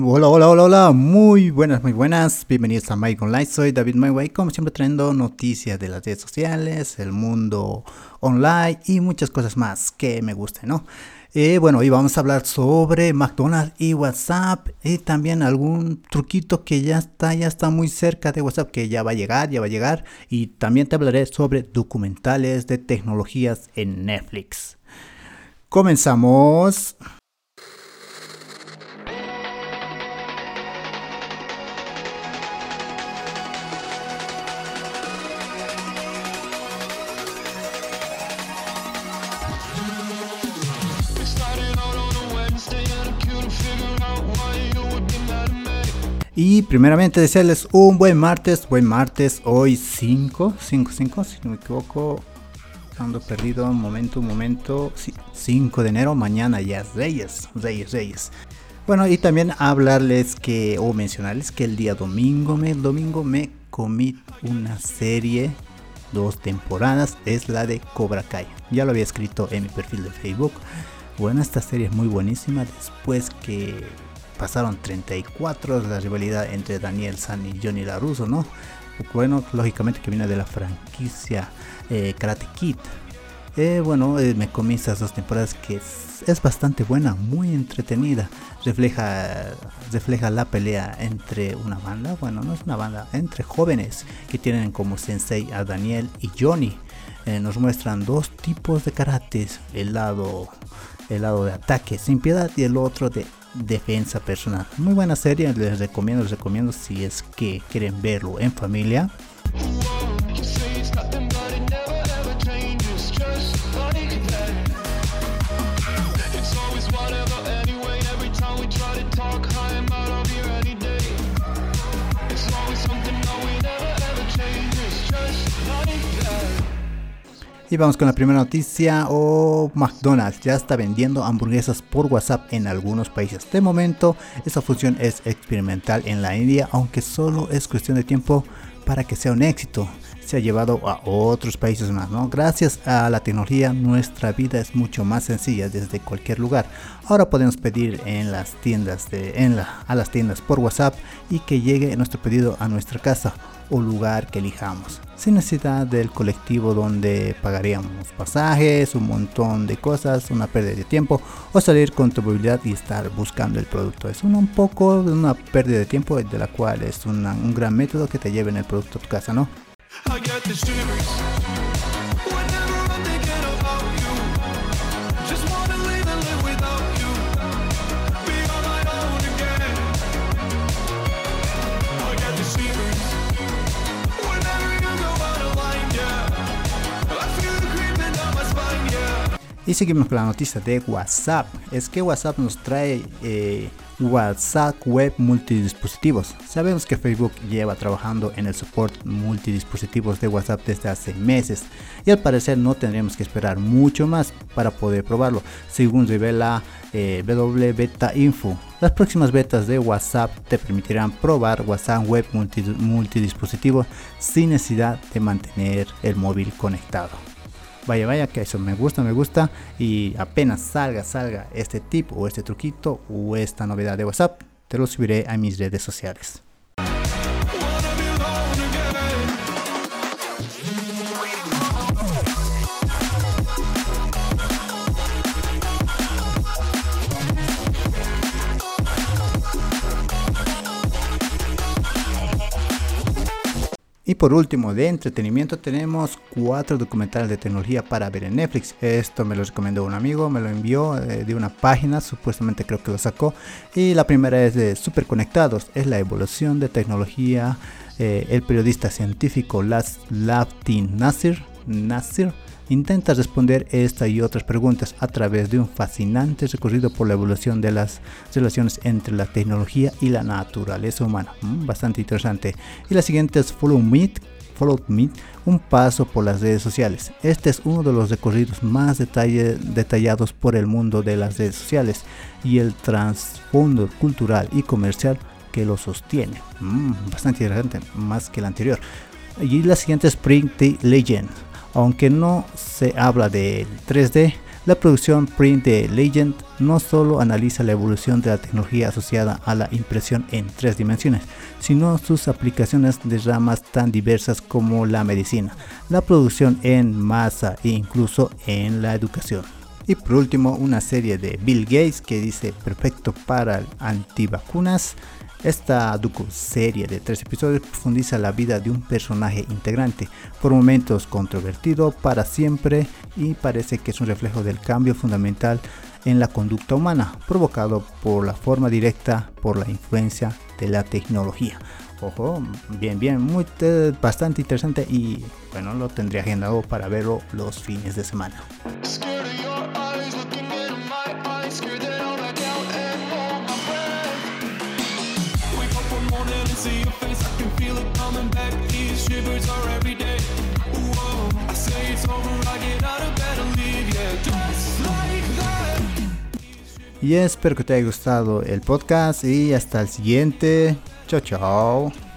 Hola, hola, hola, hola, muy buenas, muy buenas. Bienvenidos a Mike Online. Soy David Mayway, como siempre trayendo noticias de las redes sociales, el mundo online y muchas cosas más que me gusten, ¿no? Eh, bueno, hoy vamos a hablar sobre McDonald's y WhatsApp y también algún truquito que ya está, ya está muy cerca de WhatsApp, que ya va a llegar, ya va a llegar. Y también te hablaré sobre documentales de tecnologías en Netflix. Comenzamos. Y primeramente desearles un buen martes, buen martes, hoy 5, 5, 5, si no me equivoco, ando perdido, un momento, un momento, 5 de enero, mañana ya es Reyes, Reyes, Reyes. Bueno, y también hablarles que, o mencionarles que el día domingo, me, domingo me comí una serie, dos temporadas, es la de Cobra Kai. Ya lo había escrito en mi perfil de Facebook. Bueno, esta serie es muy buenísima después que pasaron 34 la rivalidad entre Daniel San y Johnny LaRusso, ¿no? Bueno, lógicamente que viene de la franquicia eh, Karate Kid. Eh, bueno, eh, me comí esas dos temporadas que es, bastante buena, muy entretenida. Refleja, refleja la pelea entre una banda, bueno, no es una banda, entre jóvenes que tienen como sensei a Daniel y Johnny. nos muestran dos tipos de karates, el lado, el lado de ataque sin piedad y el otro de defensa personal. Muy buena serie, les recomiendo, les recomiendo si es que quieren verlo en familia. Y vamos con la primera noticia. Oh, McDonald's ya está vendiendo hamburguesas por WhatsApp en algunos países. De momento, esta función es experimental en la India, aunque solo es cuestión de tiempo para que sea un éxito. Se ha llevado a otros países más, ¿no? Gracias a la tecnología, nuestra vida es mucho más sencilla desde cualquier lugar. Ahora podemos pedir en las tiendas en la, a las tiendas por WhatsApp y que llegue nuestro pedido a nuestra casa o lugar que elijamos, sin necesidad del colectivo donde pagaríamos pasajes, un montón de cosas, una pérdida de tiempo o salir con tu movilidad y estar buscando el producto. Es un poco una pérdida de tiempo de la cual es un gran método que te lleve el producto a tu casa, ¿no? I got the shivers. Y seguimos con la noticia de WhatsApp. Es que WhatsApp nos trae eh, WhatsApp Web multidispositivos. Sabemos que Facebook lleva trabajando en el support multidispositivos de WhatsApp desde hace meses y al parecer no tendremos que esperar mucho más para poder probarlo, según revela eh, W Beta Info. Las próximas betas de WhatsApp te permitirán probar WhatsApp Web multidispositivos sin necesidad de mantener el móvil conectado. Vaya, vaya, que eso me gusta, me gusta. Y apenas salga, salga este tip o este truquito o esta novedad de WhatsApp, te lo subiré a mis redes sociales. Y por último, de entretenimiento tenemos cuatro documentales de tecnología para ver en Netflix. Esto me lo recomendó un amigo, me lo envió eh, de una página, supuestamente creo que lo sacó. Y la primera es de Super Conectados, es la evolución de tecnología. Eh, el periodista científico Laftin Nasir, Nasir intenta responder esta y otras preguntas a través de un fascinante recorrido por la evolución de las relaciones entre la tecnología y la naturaleza humana. Mm, bastante interesante. Y la siguiente es Follow Me, Follow Me, un paso por las redes sociales. Este es uno de los recorridos más detallados por el mundo de las redes sociales y el trasfondo cultural y comercial que lo sostiene. Mm, bastante interesante, más que el anterior. Y la siguiente es Spring the Legend aunque no se habla de 3D, La producción Print de Legend no solo analiza la evolución de la tecnología asociada a la impresión en tres dimensiones, sino sus aplicaciones de ramas tan diversas como la medicina, la producción en masa e incluso en la educación. Y por último, una serie de Bill Gates que dice perfecto para antivacunas. Esta docu-serie de tres episodios profundiza la vida de un personaje integrante, por momentos controvertido para siempre y parece que es un reflejo del cambio fundamental en la conducta humana, provocado por la forma directa por la influencia de la tecnología. Ojo, bien, bien, muy, eh, bastante interesante y bueno, lo tendría agendado para verlo los fines de semana. Y espero que te haya gustado el podcast y hasta el siguiente. Chao, chao.